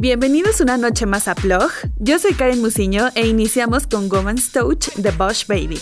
Bienvenidos una noche más a Plog. Yo soy Karen Musiño e iniciamos con Woman's Touch de Bosch Baby.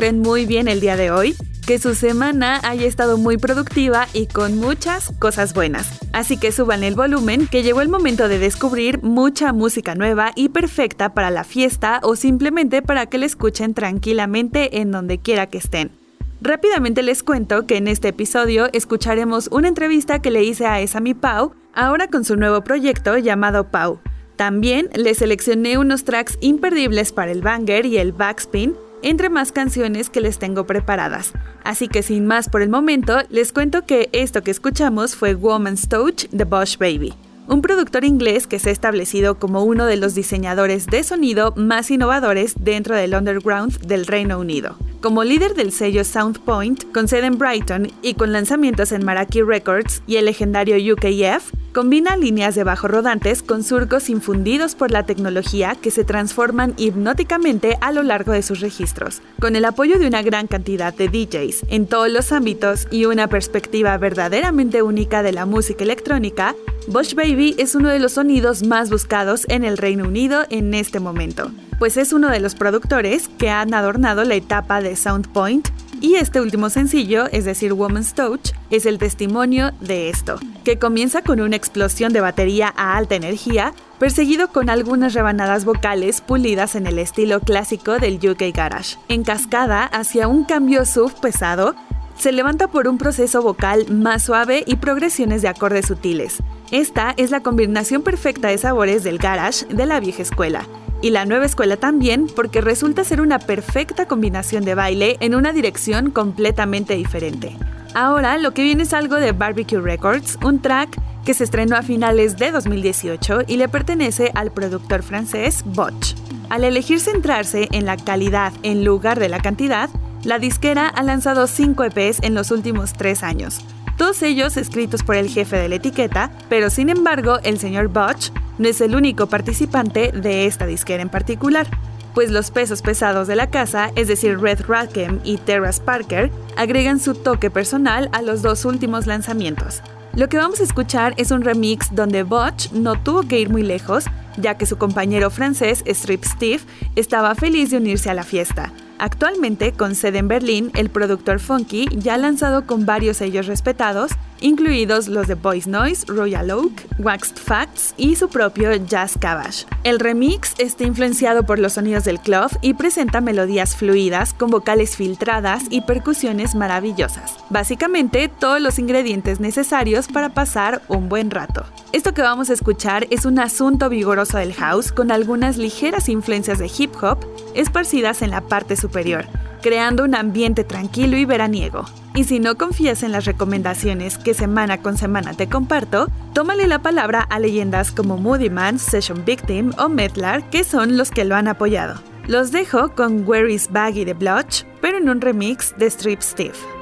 Muy bien el día de hoy, que su semana haya estado muy productiva y con muchas cosas buenas. Así que suban el volumen que llegó el momento de descubrir mucha música nueva y perfecta para la fiesta o simplemente para que la escuchen tranquilamente en donde quiera que estén. Rápidamente les cuento que en este episodio escucharemos una entrevista que le hice a Esami Pau, ahora con su nuevo proyecto llamado Pau. También les seleccioné unos tracks imperdibles para el banger y el backspin, entre más canciones que les tengo preparadas. Así que sin más por el momento, les cuento que esto que escuchamos fue Woman's Touch de Bosch Baby un productor inglés que se ha establecido como uno de los diseñadores de sonido más innovadores dentro del underground del Reino Unido. Como líder del sello Soundpoint, con sede en Brighton y con lanzamientos en Maraki Records y el legendario UKF, combina líneas de bajo rodantes con surcos infundidos por la tecnología que se transforman hipnóticamente a lo largo de sus registros. Con el apoyo de una gran cantidad de DJs en todos los ámbitos y una perspectiva verdaderamente única de la música electrónica, Bosch Baby es uno de los sonidos más buscados en el Reino Unido en este momento, pues es uno de los productores que han adornado la etapa de Soundpoint y este último sencillo, es decir, Woman's Touch, es el testimonio de esto, que comienza con una explosión de batería a alta energía, perseguido con algunas rebanadas vocales pulidas en el estilo clásico del UK Garage, en cascada hacia un cambio sub pesado, se levanta por un proceso vocal más suave y progresiones de acordes sutiles, esta es la combinación perfecta de sabores del garage de la vieja escuela. Y la nueva escuela también porque resulta ser una perfecta combinación de baile en una dirección completamente diferente. Ahora lo que viene es algo de Barbecue Records, un track que se estrenó a finales de 2018 y le pertenece al productor francés Botch. Al elegir centrarse en la calidad en lugar de la cantidad, la disquera ha lanzado 5 EPs en los últimos 3 años, todos ellos escritos por el jefe de la etiqueta, pero sin embargo el señor Butch no es el único participante de esta disquera en particular, pues los pesos pesados de la casa, es decir, Red Rackham y Terrace Parker, agregan su toque personal a los dos últimos lanzamientos. Lo que vamos a escuchar es un remix donde Butch no tuvo que ir muy lejos, ya que su compañero francés Strip Steve estaba feliz de unirse a la fiesta. Actualmente, con sede en Berlín, el productor Funky ya ha lanzado con varios sellos respetados, incluidos los de Boys Noise, Royal Oak, Waxed Facts y su propio Jazz Cabbage. El remix está influenciado por los sonidos del club y presenta melodías fluidas con vocales filtradas y percusiones maravillosas. Básicamente, todos los ingredientes necesarios para pasar un buen rato. Esto que vamos a escuchar es un asunto vigoroso del house con algunas ligeras influencias de hip hop esparcidas en la parte superior, creando un ambiente tranquilo y veraniego. Y si no confías en las recomendaciones que semana con semana te comparto, tómale la palabra a leyendas como Moody Man, Session Victim o Medlar, que son los que lo han apoyado. Los dejo con Where is Baggy de Blotch, pero en un remix de Strip Steve.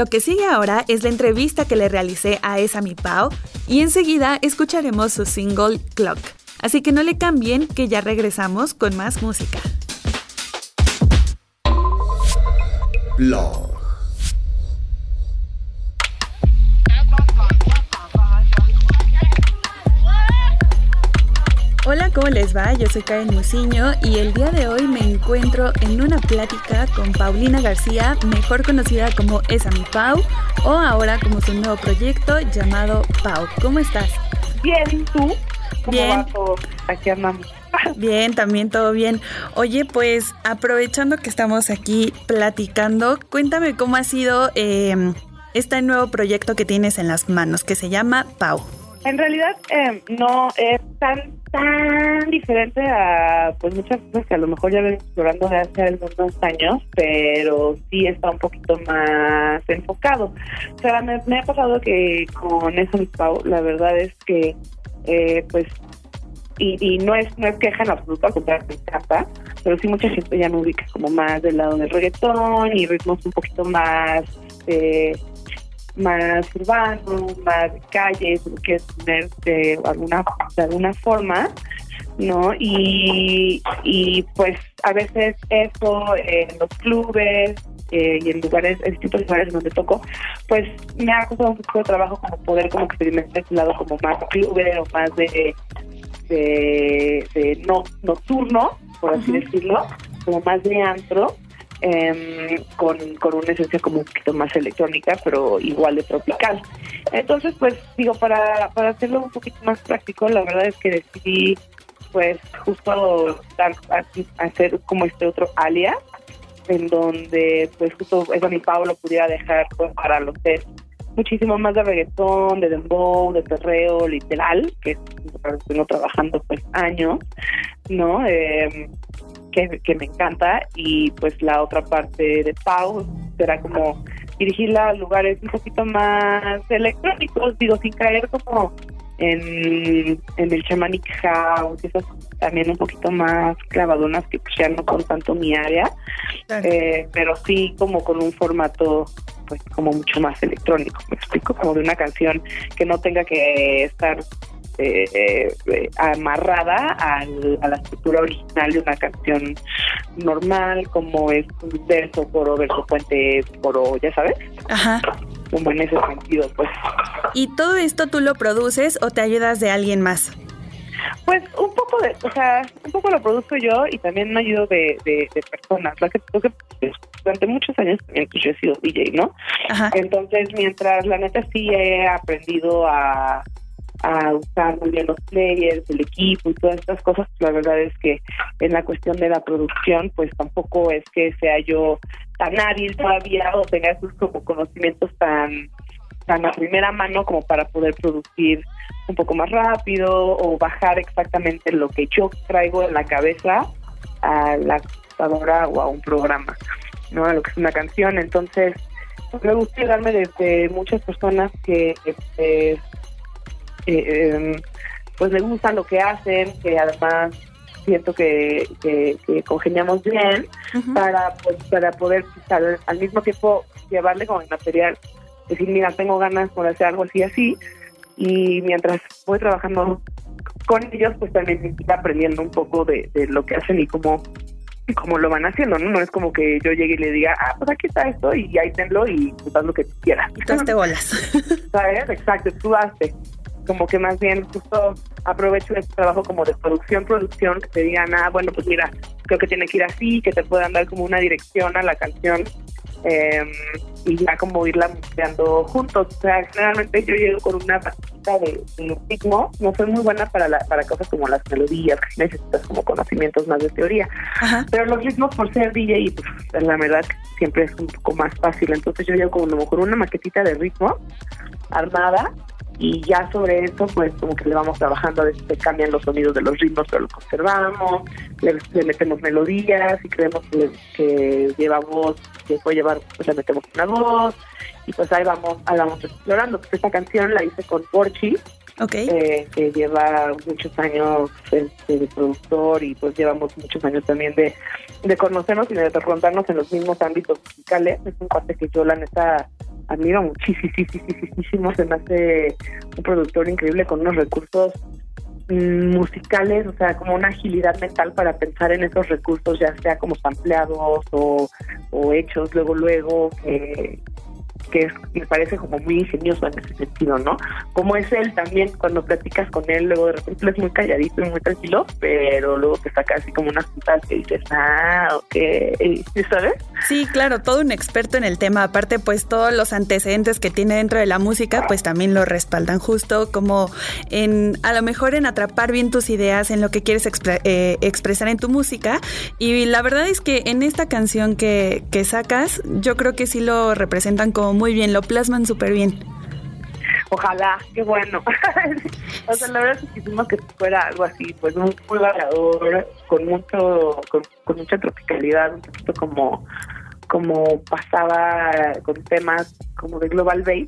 Lo que sigue ahora es la entrevista que le realicé a esa mi Pau y enseguida escucharemos su single Clock. Así que no le cambien que ya regresamos con más música. Yo soy Karen Musiño y el día de hoy me encuentro en una plática con Paulina García, mejor conocida como Esa Mi Pau, o ahora como su nuevo proyecto llamado Pau. ¿Cómo estás? Bien, ¿tú? ¿Cómo bien. Aquí andamos. Bien, también todo bien. Oye, pues aprovechando que estamos aquí platicando, cuéntame cómo ha sido eh, este nuevo proyecto que tienes en las manos, que se llama Pau. En realidad eh, no es tan tan diferente a pues muchas cosas que a lo mejor ya ven explorando de hace algunos años, pero sí está un poquito más enfocado. O sea, me, ha pasado que con eso, la verdad es que eh, pues y, y, no es no es queja en absoluto, al contrario, me encanta, pero sí mucha gente ya me ubica como más del lado del reggaetón y ritmos un poquito más eh, más urbano, más de calle, que tener de alguna, de alguna forma, ¿no? Y, y pues a veces eso en los clubes eh, y en lugares, en distintos lugares donde toco, pues me ha costado un poco de trabajo como poder como experimentar ese lado como más clube o más de, de, no, nocturno, por así decirlo, como más de antro eh, con, con una esencia como un poquito más electrónica, pero igual de tropical. Entonces, pues digo, para, para hacerlo un poquito más práctico, la verdad es que decidí pues justo dar, hacer como este otro alias, en donde pues justo esa mi Pablo pudiera dejar pues, para los test muchísimo más de reggaetón, de dembow, de perreo, literal, que estoy trabajando pues años, ¿no? Eh, que, me encanta. Y pues la otra parte de Pau será como dirigirla a lugares un poquito más electrónicos, digo, sin caer como en, en el shamanic house, esas también un poquito más clavadonas que pues ya no con tanto mi área, eh, pero sí como con un formato pues como mucho más electrónico, me explico, como de una canción que no tenga que estar eh, eh, amarrada al, a la estructura original de una canción normal, como es un verso, coro, verso, puente, coro, ya sabes. Ajá. Como en ese sentido, pues. ¿Y todo esto tú lo produces o te ayudas de alguien más? Pues un poco de, o sea, un poco lo produzco yo y también me ayudo de, de, personas. La que, que pues, durante muchos años también pues, yo he sido DJ, ¿no? Ajá. Entonces, mientras la neta sí he aprendido a a usar muy bien los players, el equipo y todas estas cosas, la verdad es que en la cuestión de la producción, pues tampoco es que sea yo tan hábil todavía o tenga esos como conocimientos tan tan a primera mano como para poder producir un poco más rápido o bajar exactamente lo que yo traigo en la cabeza a la computadora o a un programa, ¿no? A lo que es una canción. Entonces, me gusta darme desde muchas personas que eh, pues me gusta lo que hacen, que además siento que, que, congeniamos bien para pues, para poder al, mismo tiempo llevarle como el material, decir, mira, tengo ganas por hacer algo así así, y mientras voy trabajando con ellos, pues también estoy aprendiendo un poco de, lo que hacen y cómo cómo lo van haciendo, ¿no? No es como que yo llegue y le diga, ah, pues aquí está esto y ahí tenlo y pues haz lo que quieras. Y tú te bolas. ¿Sabes? Exacto, tú haces como que más bien justo aprovecho este trabajo como de producción, producción, que te digan, ah, bueno, pues mira, creo que tiene que ir así, que te puedan dar como una dirección a la canción em, y ya como irla mezclando juntos. O sea, generalmente yo llego con una pastita de, ritmo, no soy muy buena para la, para cosas como las melodías, que necesitas como conocimientos más de teoría, pero los ritmos por ser DJ, pues la verdad siempre es un poco más fácil, entonces yo llego como a lo mejor una maquetita de ritmo armada y ya sobre eso pues como que le vamos trabajando a veces se cambian los sonidos de los ritmos pero los conservamos le, metemos melodías y creemos que, lleva voz que puede llevar pues le metemos una voz y pues ahí vamos ahí vamos explorando. Pues esta canción la hice con Porchi eh, que lleva muchos años este, de productor y pues llevamos muchos años también de, de conocernos y de preguntarnos en los mismos ámbitos musicales. Es un cuate que yo la neta admiro muchísimo, se me hace un productor increíble con unos recursos mm, musicales, o sea, como una agilidad mental para pensar en esos recursos, ya sea como sampleados o, o hechos luego, luego, que, que me parece como muy ingenioso en ese sentido, ¿no? Como es él también, cuando platicas con él, luego de repente es muy calladito y muy tranquilo, pero luego te saca así como unas puntas que dices, ah, ok, ¿sabes? Sí, claro, todo un experto en el tema, aparte pues todos los antecedentes que tiene dentro de la música, pues también lo respaldan justo como en, a lo mejor en atrapar bien tus ideas, en lo que quieres eh, expresar en tu música, y la verdad es que en esta canción que, que sacas, yo creo que sí lo representan como muy bien, lo plasman súper bien. Ojalá, qué bueno. o sea, la verdad es que quisimos que fuera algo así, pues muy, muy con mucho, con, mucha tropicalidad, un poquito como, como pasaba con temas como de Global Base.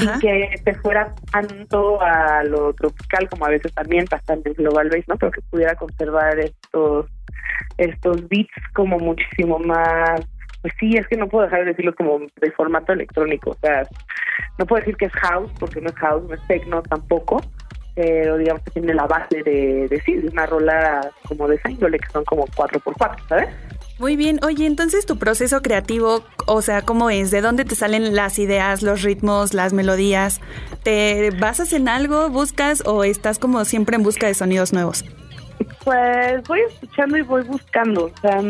y que te fuera tanto a lo tropical como a veces también bastante global base, ¿no? Pero que pudiera conservar estos estos beats como muchísimo más pues sí, es que no puedo dejar de decirlo como de formato electrónico. O sea, no puedo decir que es house, porque no es house, no es techno tampoco, pero digamos que tiene la base de, decir de una rola como de esa índole, que son como 4x4, ¿sabes? Muy bien, oye, entonces tu proceso creativo, o sea, ¿cómo es? ¿De dónde te salen las ideas, los ritmos, las melodías? ¿Te basas en algo, buscas o estás como siempre en busca de sonidos nuevos? Pues voy escuchando y voy buscando, o sea,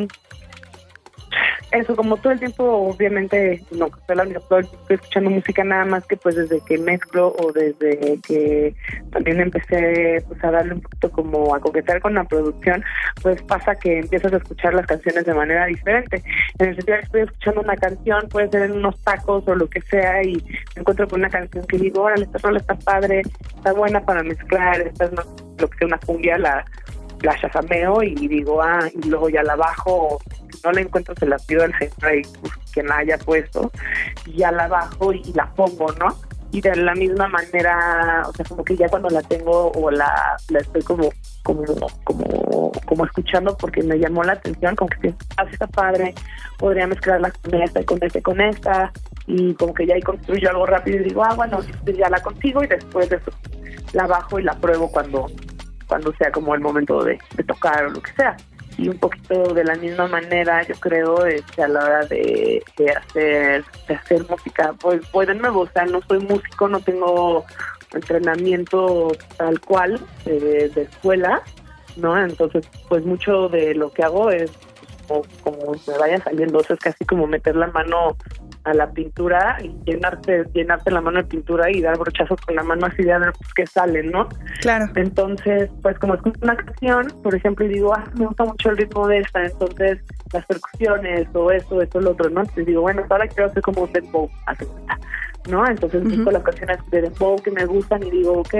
eso, como todo el tiempo, obviamente, no, estoy, la estoy escuchando música nada más que pues desde que mezclo o desde que también empecé pues a darle un poquito como a coquetear con la producción, pues pasa que empiezas a escuchar las canciones de manera diferente. En el sentido de que estoy escuchando una canción, puede ser en unos tacos o lo que sea, y me encuentro con una canción que digo, órale, esta rola está padre, está buena para mezclar, esta es lo que sea una cumbia, la la chasameo y digo, ah, y luego ya la bajo, no la encuentro se la pido al centro pues, quien la haya puesto, y ya la bajo y la pongo, ¿no? Y de la misma manera, o sea, como que ya cuando la tengo o la, la estoy como como como como escuchando porque me llamó la atención, como que así está padre, podría mezclarla con esta y con esta y con esta, y como que ya ahí construyo algo rápido y digo, ah, bueno, ya la consigo y después de eso la bajo y la pruebo cuando cuando sea como el momento de, tocar o lo que sea. Y un poquito de la misma manera, yo creo, este, a la hora de, hacer de hacer música, pues, pues de nuevo, o sea, no soy músico, no tengo entrenamiento tal cual eh, de escuela, ¿no? Entonces, pues mucho de lo que hago es como, como me vaya saliendo, o sea, es casi como meter la mano a la pintura y llenarte, llenarte la mano de pintura y dar brochazos con la mano así de ver pues, qué sale, ¿no? Claro. Entonces, pues como escucho una canción, por ejemplo, y digo, ah, me gusta mucho el ritmo de esta, entonces las percusiones o esto, esto, lo otro, ¿no? Entonces digo, bueno, ahora quiero hacer como un dembow, ¿no? Entonces busco las canciones de dembow que me gustan y digo, ok,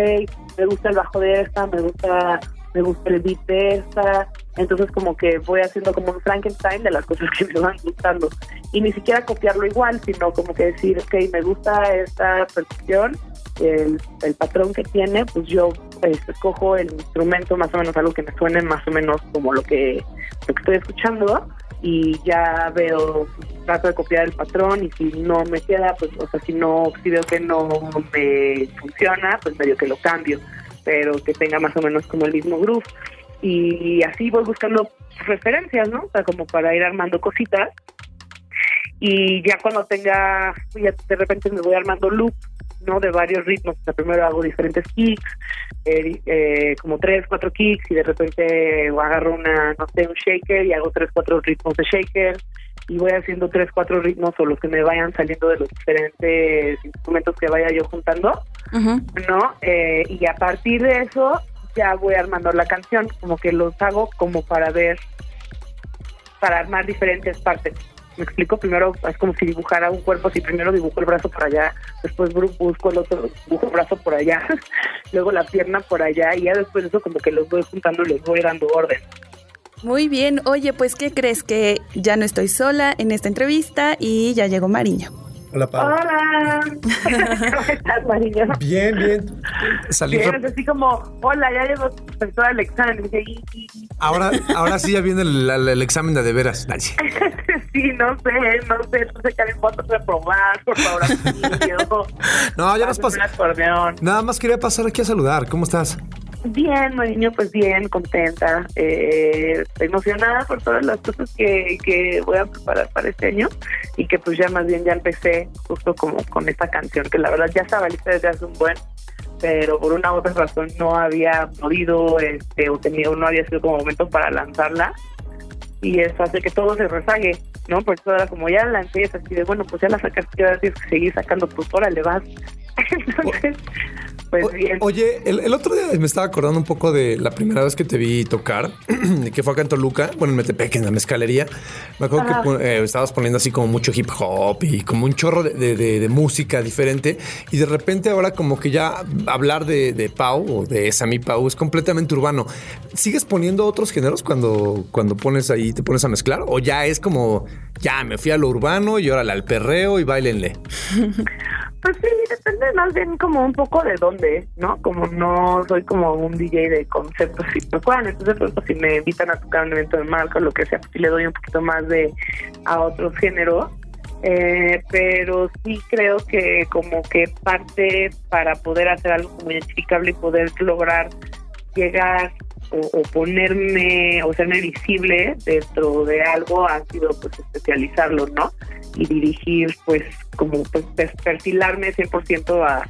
me gusta el bajo de esta, me gusta me gusta el beat de esta, entonces como que voy haciendo como un Frankenstein de las cosas que me van gustando y ni siquiera copiarlo igual, sino como que decir, ok, me gusta esta percusión, el, el patrón que tiene, pues yo este, escojo el instrumento más o menos algo que me suene más o menos como lo que, lo que estoy escuchando y ya veo, trato de copiar el patrón y si no me queda, pues, o sea, si no, si veo que no me funciona, pues medio que lo cambio pero que tenga más o menos como el mismo groove. Y así voy buscando referencias, ¿no? O sea, como para ir armando cositas. Y ya cuando tenga, ya de repente me voy armando loop, ¿no? De varios ritmos. O sea, primero hago diferentes kicks, eh, eh, como tres, cuatro kicks, y de repente agarro una, no sé, un shaker y hago tres, cuatro ritmos de shaker y voy haciendo tres, cuatro ritmos o los que me vayan saliendo de los diferentes instrumentos que vaya yo juntando, ¿no? Eh, y a partir de eso ya voy armando la canción, como que los hago como para ver, para armar diferentes partes. Me explico, primero es como si dibujara un cuerpo, si primero dibujo el brazo por allá, después busco el otro, dibujo el brazo por allá, luego la pierna por allá, y ya después de eso como que los voy juntando y les voy dando orden. Muy bien, oye, pues ¿qué crees? Que ya no estoy sola en esta entrevista y ya llegó Mariño. Hola, Pablo. Hola. ¿Cómo estás, Mariño? Bien, bien. Salí bien, así como, hola, ya llegó toda el examen. Ahora, ahora sí ya viene el, el, examen de de veras. sí, sí, no sé, no sé, no sé qué puedo reprobar, por favor, No, ya nos pasó. Nada más quería pasar aquí a saludar. ¿Cómo estás? Bien, niño, pues bien, contenta, eh, emocionada por todas las cosas que, que voy a preparar para este año y que pues ya más bien ya empecé justo como con esta canción que la verdad ya estaba lista desde hace un buen pero por una u otra razón no había podido este, o tenía, no había sido como momento para lanzarla y eso hace que todo se rezague, ¿no? Por eso ahora como ya la lancé, es así de, bueno, pues ya la sacaste, ahora tienes que seguir sacando, pues le vas. Entonces, pues oye, el, otro día me estaba acordando un poco de la primera vez que te vi tocar, que fue acá en Toluca, bueno, en Metepec, en la mezcalería. Me acuerdo que eh, estabas poniendo así como mucho hip hop y como un chorro de, música diferente. Y de repente ahora como que ya hablar de, Pau o de Sami Pau es completamente urbano. ¿Sigues poniendo otros géneros cuando, cuando pones ahí, te pones a mezclar? ¿O ya es como, ya me fui a lo urbano y órale al perreo y bailenle? Pues sí, depende más bien como un poco de dónde, ¿no? Como no soy como un DJ de conceptos y me puedan, entonces pues, si me invitan a tocar un evento de marca o lo que sea, pues sí le doy un poquito más de a otros géneros. Eh, pero sí creo que como que parte para poder hacer algo como identificable y poder lograr llegar o, ponerme o serme visible dentro de algo ha sido pues especializarlo, ¿no? Y dirigir pues como pues, perfilarme 100% a,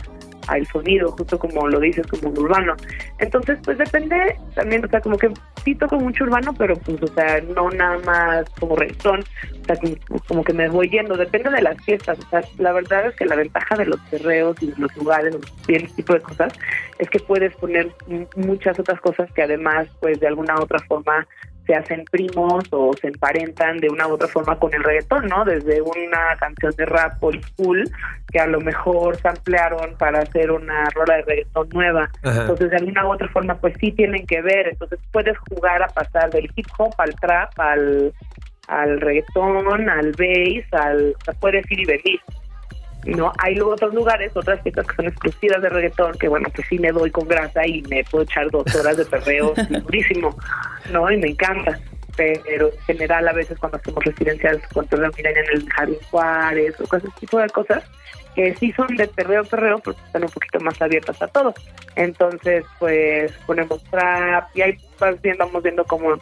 al sonido, justo como lo dices, como un urbano. Entonces, pues depende también, o sea, como que sí toco mucho urbano, pero pues, o sea, no nada más como reggaetón, o sea, como, que me voy yendo, depende de las fiestas, o sea, la verdad es que la ventaja de los terreos y de los lugares, este tipo de cosas, es que puedes poner muchas otras cosas que además, pues de alguna otra forma se hacen primos o se emparentan de una u otra forma con el reggaetón, ¿no? Desde una canción de rap old school que a lo mejor se ampliaron para hacer una rola de reggaetón nueva. Entonces, de alguna u otra forma, pues sí tienen que ver. Entonces, puedes jugar a pasar del hip hop al trap, al, al reggaetón, al bass, al... O sea, puedes ir y venir. ¿No? Hay luego otros lugares, otras fiestas que son exclusivas de reggaetón, que bueno, pues sí me doy con grasa y me puedo echar dos horas de perreo durísimo, ¿no? Y me encanta. Pero en general a veces cuando hacemos residencias, cuando miran en el Jardín Juárez o cosas, tipo de cosas, que sí son de perreo, perreo, pero están un poquito más abiertas a todo. Entonces, pues ponemos trap y ahí vamos viendo cómo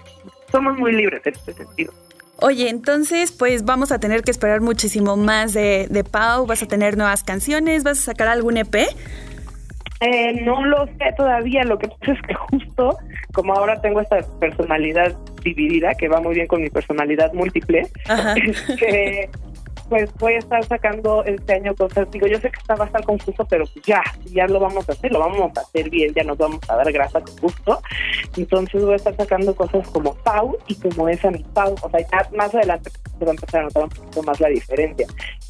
somos muy libres en este sentido. Oye, entonces pues vamos a tener que esperar muchísimo más de, de Pau, vas a tener nuevas canciones, vas a sacar algún EP. Eh, no lo sé todavía, lo que pasa es que justo como ahora tengo esta personalidad dividida, que va muy bien con mi personalidad múltiple, que pues voy a estar sacando este año cosas. Digo, yo sé que está va a estar confuso, pero pues ya, ya lo vamos a hacer, lo vamos a hacer bien, ya nos vamos a dar grasa con gusto. Entonces voy a estar sacando cosas como Pau y como esa mi Pau. O sea, ya más adelante se va a empezar a notar un poquito más la diferencia.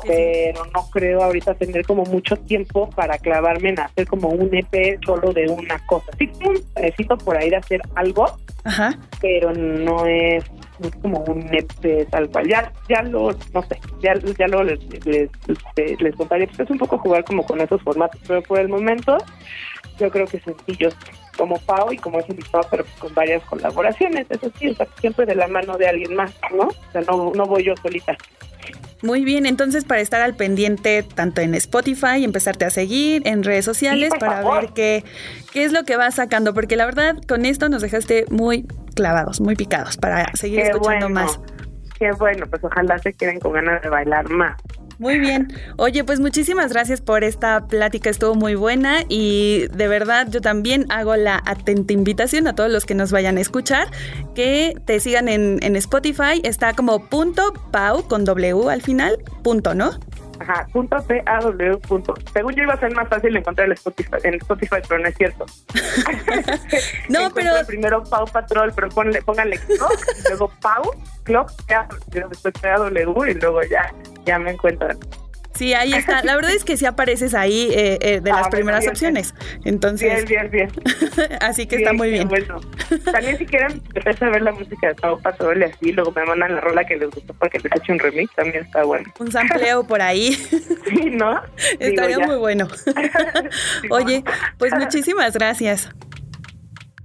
Pero no creo ahorita tener como mucho tiempo para clavarme en hacer como un EP solo de una cosa. Sí, necesito por ahí de hacer algo, pero no es es como un EP tal cual. Ya, ya lo, no sé, ya, ya lo les, les, este, les, contaré. Pues es un poco jugar como con esos formatos, pero por el momento yo creo que sencillos como Pau y como es invitado, pero con varias colaboraciones, eso sí, o sea, siempre de la mano de alguien más, ¿no? O sea, no, no voy yo solita. Muy bien, entonces para estar al pendiente tanto en Spotify, empezarte a seguir en redes sociales para ver qué, qué es lo que vas sacando, porque la verdad con esto nos dejaste muy clavados, muy picados para seguir escuchando más. Qué bueno, pues ojalá se queden con ganas de bailar más. Muy bien. Oye, pues muchísimas gracias por esta plática, estuvo muy buena y de verdad yo también hago la atenta invitación a todos los que nos vayan a escuchar que te sigan en, Spotify, está como punto pau con W al final, punto, ¿no? Ajá, punto P-A-W punto. Según yo iba a ser más fácil encontrar el Spotify, en Spotify, pero no es cierto. no, pero... Primero Pau Patrol, pero ponle, pónganle Clock, y luego Pau, Clock, ya, después P-A-W y luego ya, ya me encuentran. Sí, ahí está. La verdad es que sí apareces ahí eh, eh, de las ah, primeras opciones. Entonces. Bien, bien, bien. así que está muy bien. Bueno, también si quieren empezar a ver la música de Pau y así, luego me mandan la rola que les gustó para que les eche un remix, también está bueno. Un sampleo por ahí. Sí, ¿no? Estaría muy bueno. Oye, pues muchísimas gracias.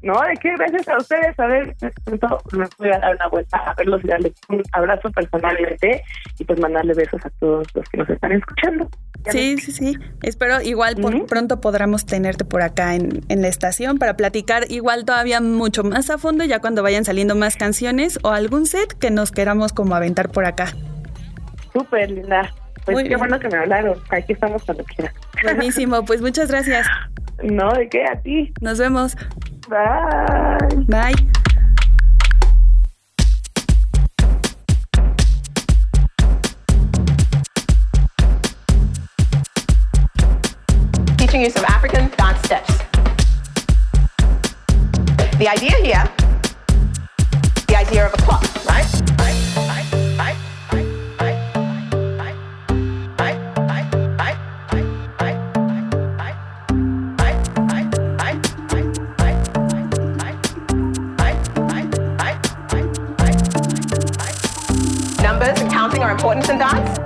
No, de qué, gracias a ustedes. A ver, me voy a dar una vuelta a verlos y darles un abrazo personalmente y pues mandarle besos a todos los que nos están escuchando. Sí, sí, sí. Espero igual pronto podamos tenerte por acá en, en la estación para platicar igual todavía mucho más a fondo ya cuando vayan saliendo más canciones o algún set que nos queramos como aventar por acá. Súper linda. Pues qué bueno que me hablaron. Aquí estamos cuando quieras. Buenísimo, pues muchas gracias. No, ¿de qué? A ti. Nos vemos. Bye. Bye. Teaching you some African dance steps. The idea here, the idea of a clock, right? right? importance in dance?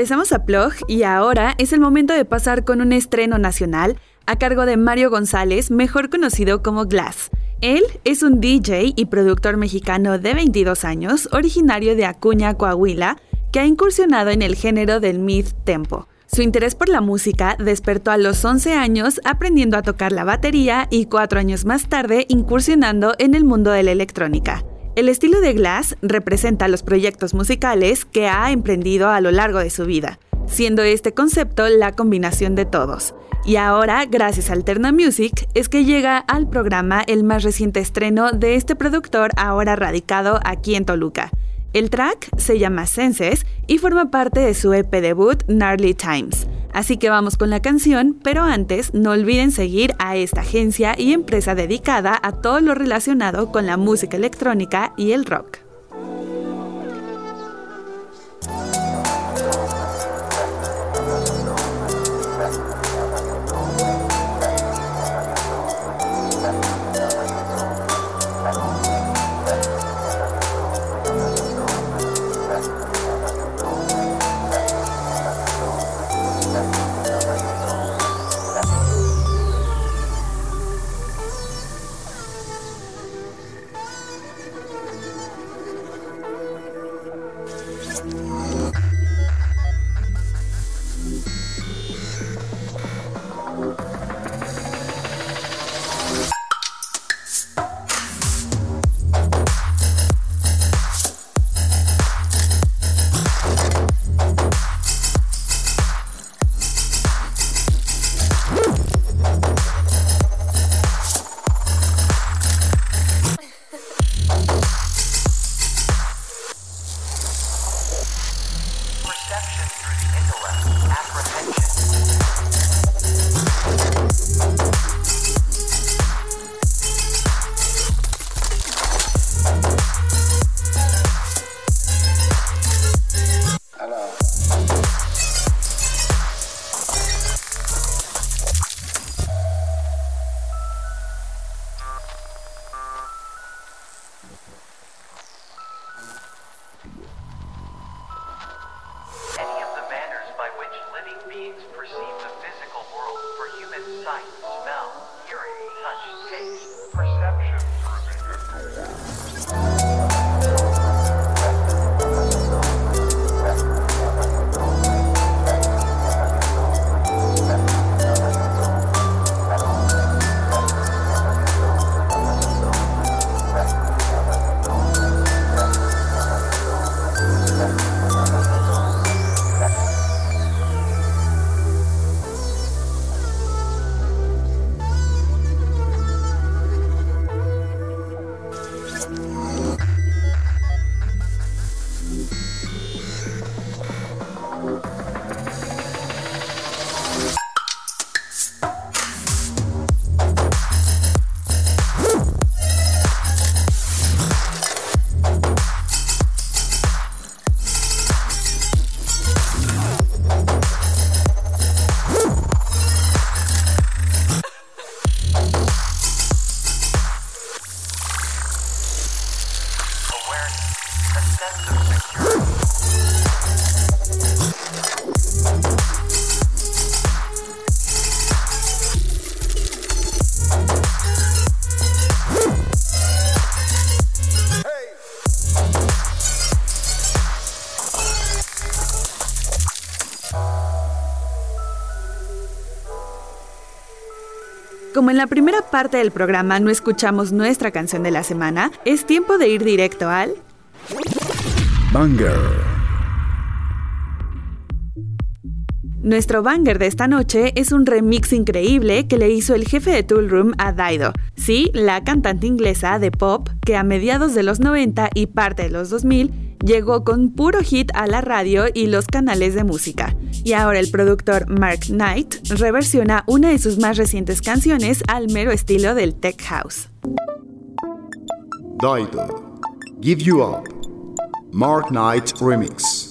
Regresamos a Plog y ahora es el momento de pasar con un estreno nacional a cargo de Mario González, mejor conocido como Glass. Él es un DJ y productor mexicano de 22 años, originario de Acuña, Coahuila, que ha incursionado en el género del mid tempo. Su interés por la música despertó a los 11 años aprendiendo a tocar la batería y cuatro años más tarde incursionando en el mundo de la electrónica. El estilo de Glass representa los proyectos musicales que ha emprendido a lo largo de su vida, siendo este concepto la combinación de todos. Y ahora, gracias a Alterna Music, es que llega al programa el más reciente estreno de este productor ahora radicado aquí en Toluca. El track se llama Senses y forma parte de su EP debut Gnarly Times. Así que vamos con la canción, pero antes no olviden seguir a esta agencia y empresa dedicada a todo lo relacionado con la música electrónica y el rock. Como en la primera parte del programa no escuchamos nuestra canción de la semana, es tiempo de ir directo al... Banger. Nuestro banger de esta noche es un remix increíble que le hizo el jefe de Tool Room a Dido. Sí, la cantante inglesa de pop que a mediados de los 90 y parte de los 2000 llegó con puro hit a la radio y los canales de música. Y ahora el productor Mark Knight reversiona una de sus más recientes canciones al mero estilo del tech house. Give You Up, Mark Knight Remix.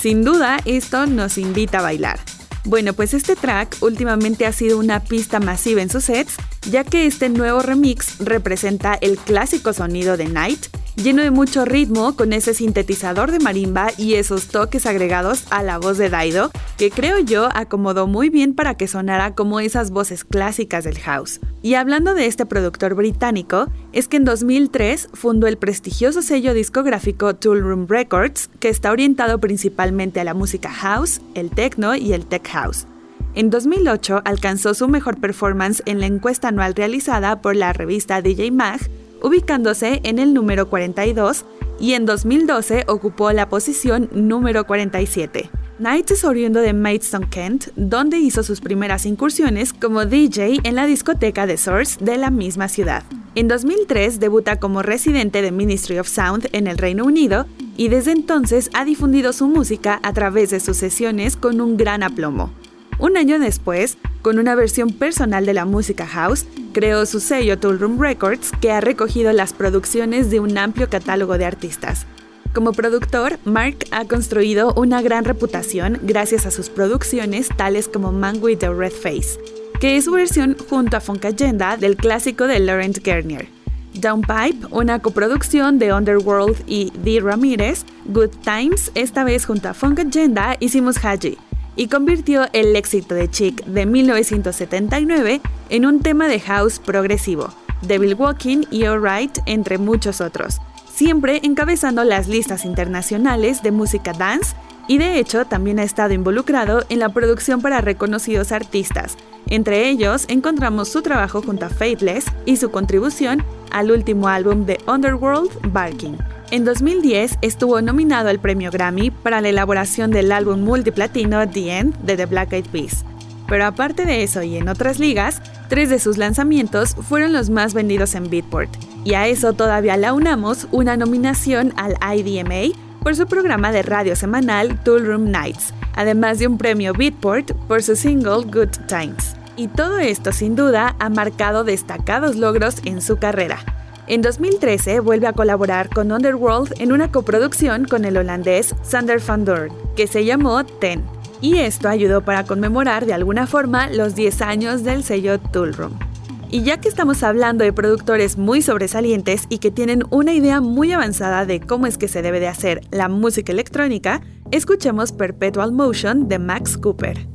Sin duda, esto nos invita a bailar. Bueno, pues este track últimamente ha sido una pista masiva en sus sets, ya que este nuevo remix representa el clásico sonido de Night lleno de mucho ritmo con ese sintetizador de marimba y esos toques agregados a la voz de Daido, que creo yo acomodó muy bien para que sonara como esas voces clásicas del house. Y hablando de este productor británico, es que en 2003 fundó el prestigioso sello discográfico Tool Room Records, que está orientado principalmente a la música house, el techno y el tech house. En 2008 alcanzó su mejor performance en la encuesta anual realizada por la revista DJ Mag, ubicándose en el número 42 y en 2012 ocupó la posición número 47. Knight es oriundo de Maidstone, Kent, donde hizo sus primeras incursiones como DJ en la discoteca The Source de la misma ciudad. En 2003 debuta como residente de Ministry of Sound en el Reino Unido y desde entonces ha difundido su música a través de sus sesiones con un gran aplomo. Un año después, con una versión personal de la música house, creó su sello Tool Room Records, que ha recogido las producciones de un amplio catálogo de artistas. Como productor, Mark ha construido una gran reputación gracias a sus producciones tales como Man with the Red Face, que es su versión junto a Funk Agenda del clásico de Laurent Garnier. Downpipe, una coproducción de Underworld y Dee Ramirez, Good Times, esta vez junto a Funk Agenda, hicimos Haji, y convirtió el éxito de Chic de 1979 en un tema de house progresivo, Devil Walking y Alright, entre muchos otros, siempre encabezando las listas internacionales de música dance y de hecho también ha estado involucrado en la producción para reconocidos artistas. Entre ellos encontramos su trabajo junto a Faithless y su contribución al último álbum de Underworld, Barking. En 2010 estuvo nominado al premio Grammy para la elaboración del álbum multiplatino The End de The Black Eyed Peas. Pero aparte de eso y en otras ligas, tres de sus lanzamientos fueron los más vendidos en Beatport. Y a eso todavía le unamos una nominación al IDMA por su programa de radio semanal Tool Room Nights, además de un premio Beatport por su single Good Times. Y todo esto sin duda ha marcado destacados logros en su carrera. En 2013 vuelve a colaborar con Underworld en una coproducción con el holandés Sander van Doorn, que se llamó Ten, y esto ayudó para conmemorar de alguna forma los 10 años del sello Tool Room. Y ya que estamos hablando de productores muy sobresalientes y que tienen una idea muy avanzada de cómo es que se debe de hacer la música electrónica, escuchemos Perpetual Motion de Max Cooper.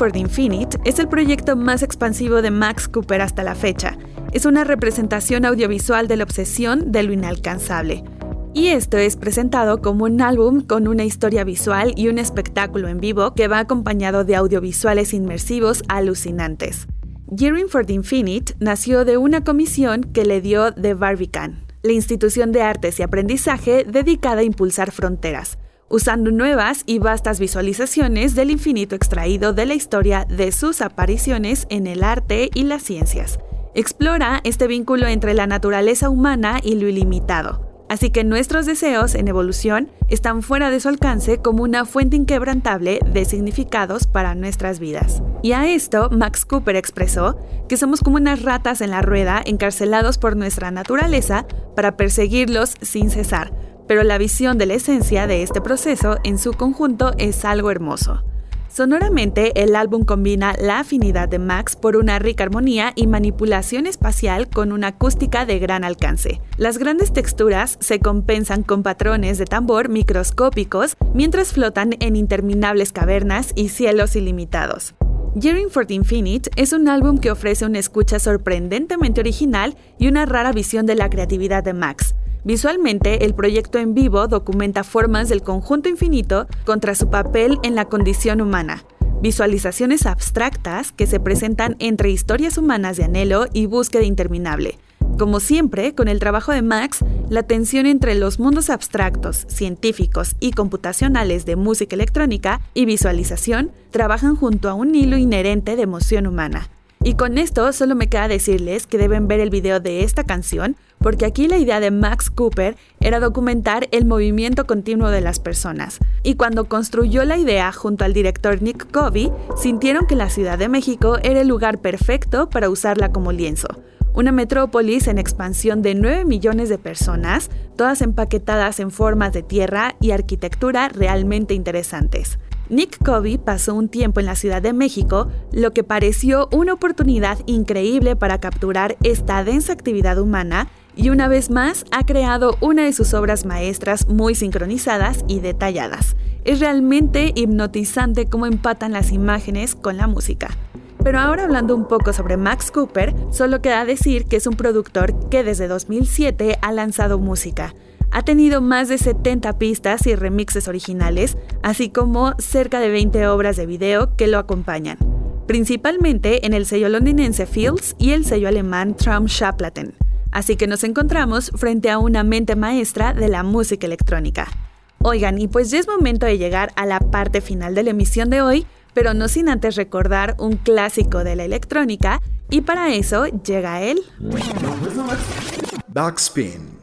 For the Infinite es el proyecto más expansivo de Max Cooper hasta la fecha. Es una representación audiovisual de la obsesión de lo inalcanzable. Y esto es presentado como un álbum con una historia visual y un espectáculo en vivo que va acompañado de audiovisuales inmersivos alucinantes. Gearing for the Infinite nació de una comisión que le dio The Barbican, la institución de artes y aprendizaje dedicada a impulsar fronteras, usando nuevas y vastas visualizaciones del infinito extraído de la historia de sus apariciones en el arte y las ciencias. Explora este vínculo entre la naturaleza humana y lo ilimitado, Así que nuestros deseos en evolución están fuera de su alcance como una fuente inquebrantable de significados para nuestras vidas. Y a esto Max Cooper expresó que somos como unas ratas en la rueda encarcelados por nuestra naturaleza para perseguirlos sin cesar, pero la visión de la esencia de este proceso en su conjunto es algo hermoso. Sonoramente, el álbum combina la afinidad de Max por una rica armonía y manipulación espacial con una acústica de gran alcance. Las grandes texturas se compensan con patrones de tambor microscópicos mientras flotan en interminables cavernas y cielos ilimitados. Yearning for the Infinite es un álbum que ofrece una escucha sorprendentemente original y una rara visión de la creatividad de Max. Visualmente, el proyecto en vivo documenta formas del conjunto infinito contra su papel en la condición humana, visualizaciones abstractas que se presentan entre historias humanas de anhelo y búsqueda interminable. Como siempre, con el trabajo de Max, la tensión entre los mundos abstractos, científicos y computacionales de música electrónica y visualización trabajan junto a un hilo inherente de emoción humana. Y con esto solo me queda decirles que deben ver el video de esta canción, porque aquí la idea de Max Cooper era documentar el movimiento continuo de las personas. Y cuando construyó la idea junto al director Nick Covey, sintieron que la Ciudad de México era el lugar perfecto para usarla como lienzo. Una metrópolis en expansión de 9 millones de personas, todas empaquetadas en formas de tierra y arquitectura realmente interesantes. Nick Covey pasó un tiempo en la Ciudad de México, lo que pareció una oportunidad increíble para capturar esta densa actividad humana y una vez más ha creado una de sus obras maestras muy sincronizadas y detalladas. Es realmente hipnotizante cómo empatan las imágenes con la música. Pero ahora hablando un poco sobre Max Cooper, solo queda decir que es un productor que desde 2007 ha lanzado música ha tenido más de 70 pistas y remixes originales, así como cerca de 20 obras de video que lo acompañan, principalmente en el sello londinense Fields y el sello alemán Traumschallplatten. Así que nos encontramos frente a una mente maestra de la música electrónica. Oigan, y pues ya es momento de llegar a la parte final de la emisión de hoy, pero no sin antes recordar un clásico de la electrónica, y para eso llega él. Backspin.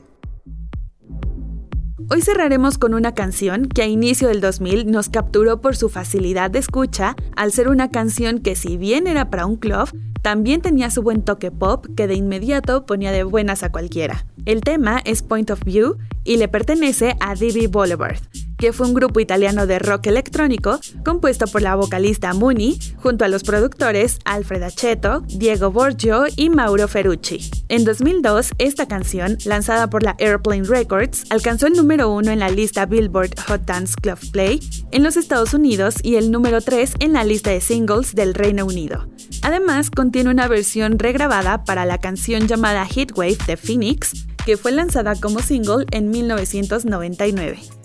Hoy cerraremos con una canción que a inicio del 2000 nos capturó por su facilidad de escucha, al ser una canción que si bien era para un club, también tenía su buen toque pop que de inmediato ponía de buenas a cualquiera. El tema es Point of View y le pertenece a Divi Boulevard, que fue un grupo italiano de rock electrónico compuesto por la vocalista Muni junto a los productores Alfred Aceto, Diego Borgio y Mauro Ferrucci. En 2002, esta canción, lanzada por la Airplane Records, alcanzó el número uno en la lista Billboard Hot Dance Club Play en los Estados Unidos y el número 3 en la lista de singles del Reino Unido. Además, contiene una versión regrabada para la canción llamada Heatwave de Phoenix, que fue lanzada como single en 1999.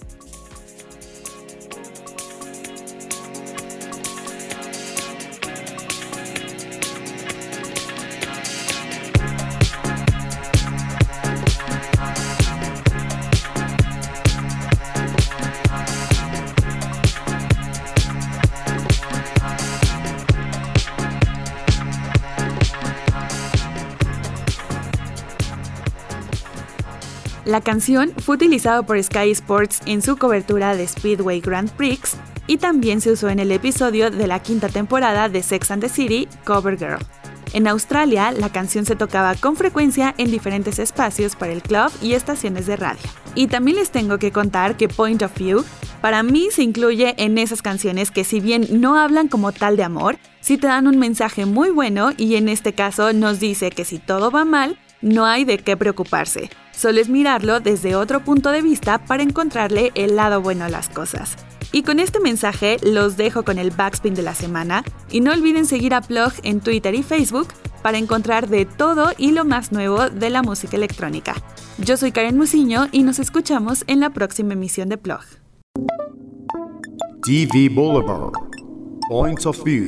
La canción fue utilizada por Sky Sports en su cobertura de Speedway Grand Prix y también se usó en el episodio de la quinta temporada de Sex and the City, Cover Girl. En Australia, la canción se tocaba con frecuencia en diferentes espacios para el club y estaciones de radio. Y también les tengo que contar que Point of View para mí se incluye en esas canciones que si bien no hablan como tal de amor, sí te dan un mensaje muy bueno y en este caso nos dice que si todo va mal, no hay de qué preocuparse. Solo es mirarlo desde otro punto de vista para encontrarle el lado bueno a las cosas. Y con este mensaje los dejo con el backspin de la semana y no olviden seguir a Plug en Twitter y Facebook para encontrar de todo y lo más nuevo de la música electrónica. Yo soy Karen Musiño y nos escuchamos en la próxima emisión de Plug. TV Boulevard. Points of View.